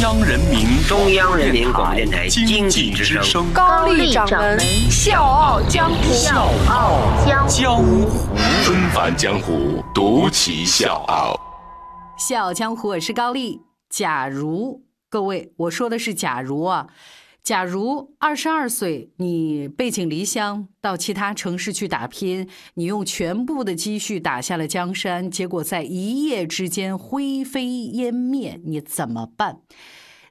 央人民中央人民广播电台经济之声高丽掌门笑傲江湖，笑傲江湖江湖纷繁江湖，独骑笑傲。笑傲江湖，我是高丽。假如各位，我说的是假如啊，假如二十二岁，你背井离乡到其他城市去打拼，你用全部的积蓄打下了江山，结果在一夜之间灰飞烟灭，你怎么办？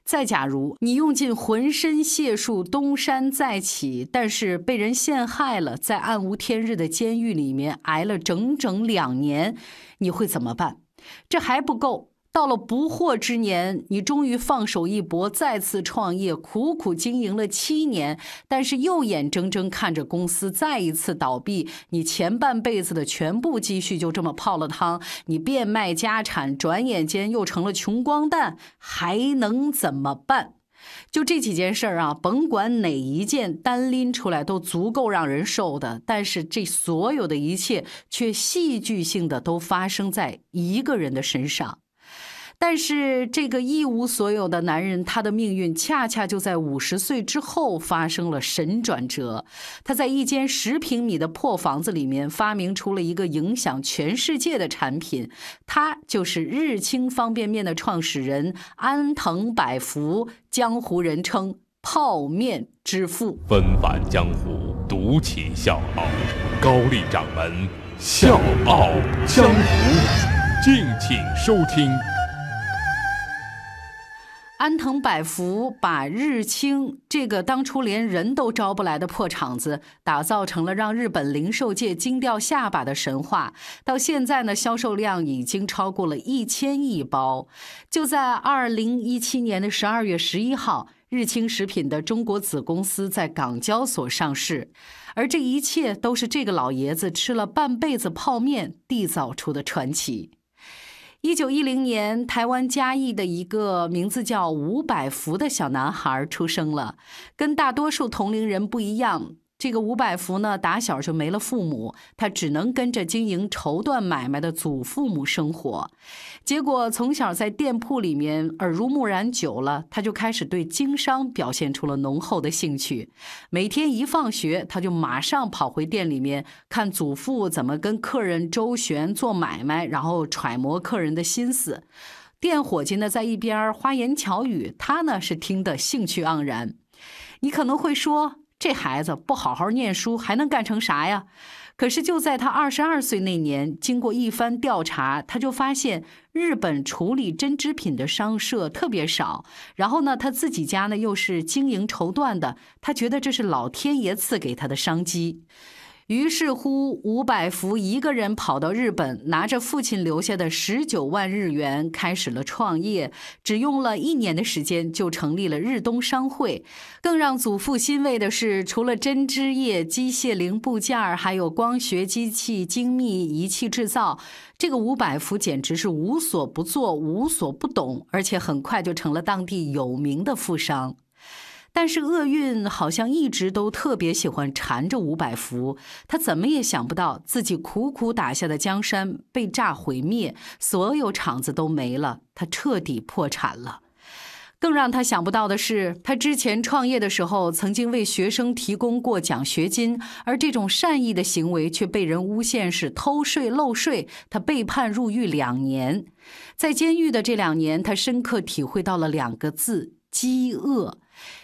再假如你用尽浑身解数东山再起，但是被人陷害了，在暗无天日的监狱里面挨了整整两年，你会怎么办？这还不够。到了不惑之年，你终于放手一搏，再次创业，苦苦经营了七年，但是又眼睁睁看着公司再一次倒闭，你前半辈子的全部积蓄就这么泡了汤，你变卖家产，转眼间又成了穷光蛋，还能怎么办？就这几件事儿啊，甭管哪一件单拎出来都足够让人受的，但是这所有的一切却戏剧性的都发生在一个人的身上。但是这个一无所有的男人，他的命运恰恰就在五十岁之后发生了神转折。他在一间十平米的破房子里面发明出了一个影响全世界的产品，他就是日清方便面的创始人安藤百福，江湖人称泡面之父。纷繁江湖，独起笑傲，高丽掌门笑傲江湖，敬请收听。安藤百福把日清这个当初连人都招不来的破厂子，打造成了让日本零售界惊掉下巴的神话。到现在呢，销售量已经超过了一千亿包。就在二零一七年的十二月十一号，日清食品的中国子公司在港交所上市，而这一切都是这个老爷子吃了半辈子泡面缔造出的传奇。一九一零年，台湾嘉义的一个名字叫吴百福的小男孩出生了，跟大多数同龄人不一样。这个吴百福呢，打小就没了父母，他只能跟着经营绸缎买卖的祖父母生活。结果从小在店铺里面耳濡目染久了，他就开始对经商表现出了浓厚的兴趣。每天一放学，他就马上跑回店里面看祖父怎么跟客人周旋做买卖，然后揣摩客人的心思。店伙计呢在一边花言巧语，他呢是听得兴趣盎然。你可能会说。这孩子不好好念书，还能干成啥呀？可是就在他二十二岁那年，经过一番调查，他就发现日本处理针织品的商社特别少。然后呢，他自己家呢又是经营绸缎的，他觉得这是老天爷赐给他的商机。于是乎，吴百福一个人跑到日本，拿着父亲留下的十九万日元，开始了创业。只用了一年的时间，就成立了日东商会。更让祖父欣慰的是，除了针织业、机械零部件，还有光学机器、精密仪器制造，这个吴百福简直是无所不做、无所不懂，而且很快就成了当地有名的富商。但是厄运好像一直都特别喜欢缠着吴百福，他怎么也想不到自己苦苦打下的江山被炸毁灭，所有厂子都没了，他彻底破产了。更让他想不到的是，他之前创业的时候曾经为学生提供过奖学金，而这种善意的行为却被人诬陷是偷税漏税，他被判入狱两年。在监狱的这两年，他深刻体会到了两个字：饥饿。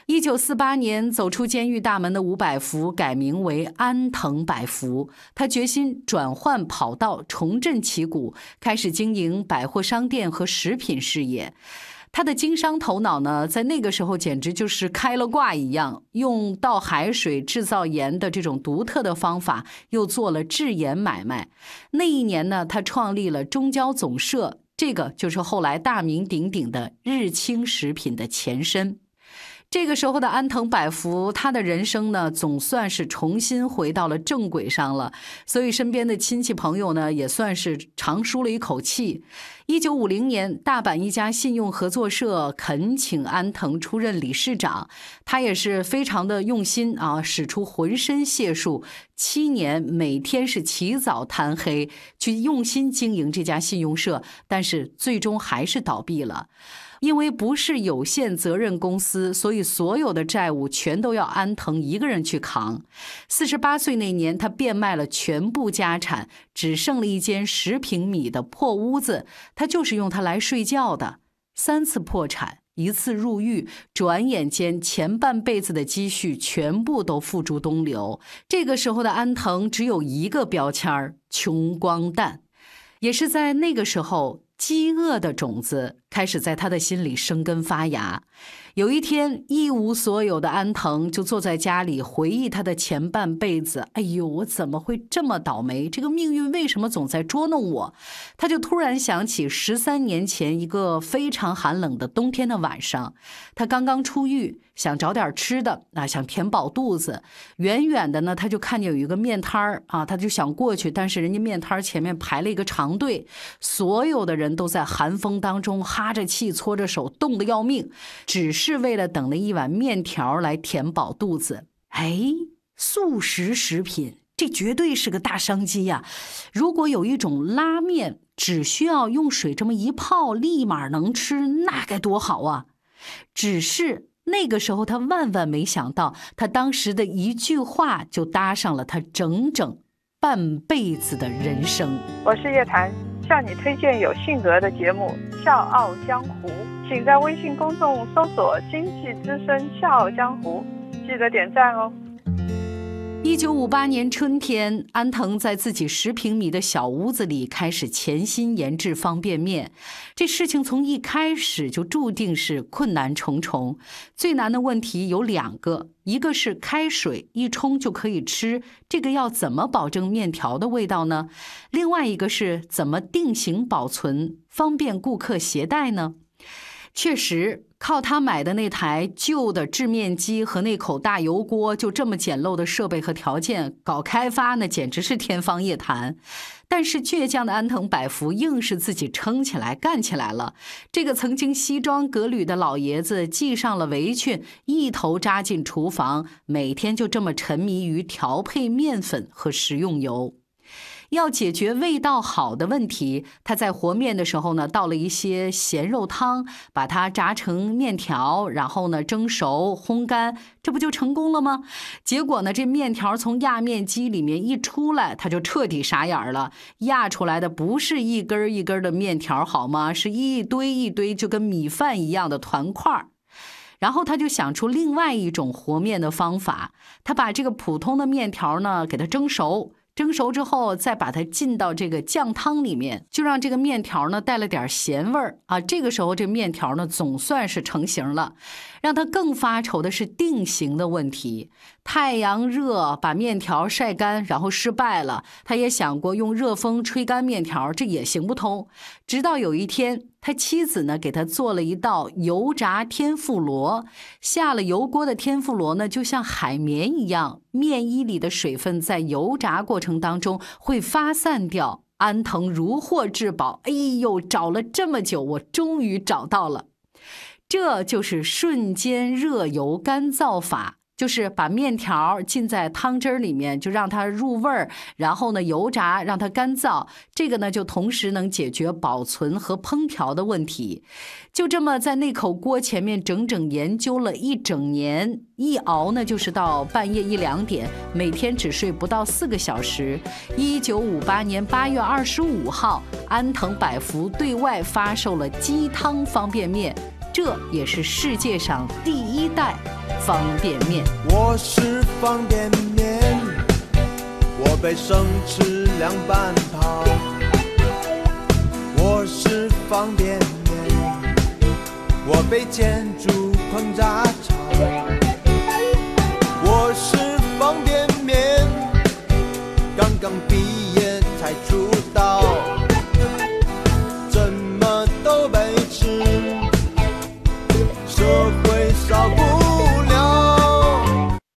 一九四八年，走出监狱大门的吴百福改名为安藤百福。他决心转换跑道，重振旗鼓，开始经营百货商店和食品事业。他的经商头脑呢，在那个时候简直就是开了挂一样，用倒海水制造盐的这种独特的方法，又做了制盐买卖。那一年呢，他创立了中交总社，这个就是后来大名鼎鼎的日清食品的前身。这个时候的安藤百福，他的人生呢，总算是重新回到了正轨上了，所以身边的亲戚朋友呢，也算是长舒了一口气。一九五零年，大阪一家信用合作社恳请安藤出任理事长，他也是非常的用心啊，使出浑身解数，七年每天是起早贪黑去用心经营这家信用社，但是最终还是倒闭了。因为不是有限责任公司，所以所有的债务全都要安藤一个人去扛。四十八岁那年，他变卖了全部家产，只剩了一间十平米的破屋子，他就是用它来睡觉的。三次破产，一次入狱，转眼间前半辈子的积蓄全部都付诸东流。这个时候的安藤只有一个标签儿：穷光蛋。也是在那个时候。饥饿的种子开始在他的心里生根发芽。有一天，一无所有的安藤就坐在家里回忆他的前半辈子。哎呦，我怎么会这么倒霉？这个命运为什么总在捉弄我？他就突然想起十三年前一个非常寒冷的冬天的晚上，他刚刚出狱，想找点吃的，啊，想填饱肚子。远远的呢，他就看见有一个面摊儿啊，他就想过去，但是人家面摊儿前面排了一个长队，所有的人都在寒风当中哈着气、搓着手，冻得要命，只是。为了等那一碗面条来填饱肚子。哎，速食食品这绝对是个大商机呀！如果有一种拉面，只需要用水这么一泡，立马能吃，那该多好啊！只是那个时候，他万万没想到，他当时的一句话就搭上了他整整半辈子的人生。我是叶檀，向你推荐有性格的节目《笑傲江湖》。请在微信公众搜索“经济之声笑傲江湖”，记得点赞哦。一九五八年春天，安藤在自己十平米的小屋子里开始潜心研制方便面。这事情从一开始就注定是困难重重。最难的问题有两个，一个是开水一冲就可以吃，这个要怎么保证面条的味道呢？另外一个是怎么定型保存，方便顾客携带呢？确实，靠他买的那台旧的制面机和那口大油锅，就这么简陋的设备和条件搞开发，那简直是天方夜谭。但是倔强的安藤百福硬是自己撑起来干起来了。这个曾经西装革履的老爷子系上了围裙，一头扎进厨房，每天就这么沉迷于调配面粉和食用油。要解决味道好的问题，他在和面的时候呢，倒了一些咸肉汤，把它炸成面条，然后呢蒸熟烘干，这不就成功了吗？结果呢，这面条从压面机里面一出来，他就彻底傻眼了。压出来的不是一根一根的面条，好吗？是一堆一堆，就跟米饭一样的团块儿。然后他就想出另外一种和面的方法，他把这个普通的面条呢，给它蒸熟。蒸熟之后，再把它浸到这个酱汤里面，就让这个面条呢带了点咸味儿啊。这个时候，这面条呢总算是成型了。让他更发愁的是定型的问题。太阳热把面条晒干，然后失败了。他也想过用热风吹干面条，这也行不通。直到有一天，他妻子呢给他做了一道油炸天妇罗。下了油锅的天妇罗呢，就像海绵一样，面衣里的水分在油炸过程当中会发散掉。安藤如获至宝，哎呦，找了这么久，我终于找到了。这就是瞬间热油干燥法。就是把面条浸在汤汁儿里面，就让它入味儿，然后呢油炸，让它干燥。这个呢就同时能解决保存和烹调的问题。就这么在那口锅前面整整研究了一整年，一熬呢就是到半夜一两点，每天只睡不到四个小时。一九五八年八月二十五号，安藤百福对外发售了鸡汤方便面。这也是世界上第一代方便面。我是方便面，我被生吃凉拌泡。我是方便面，我被建筑烹炸。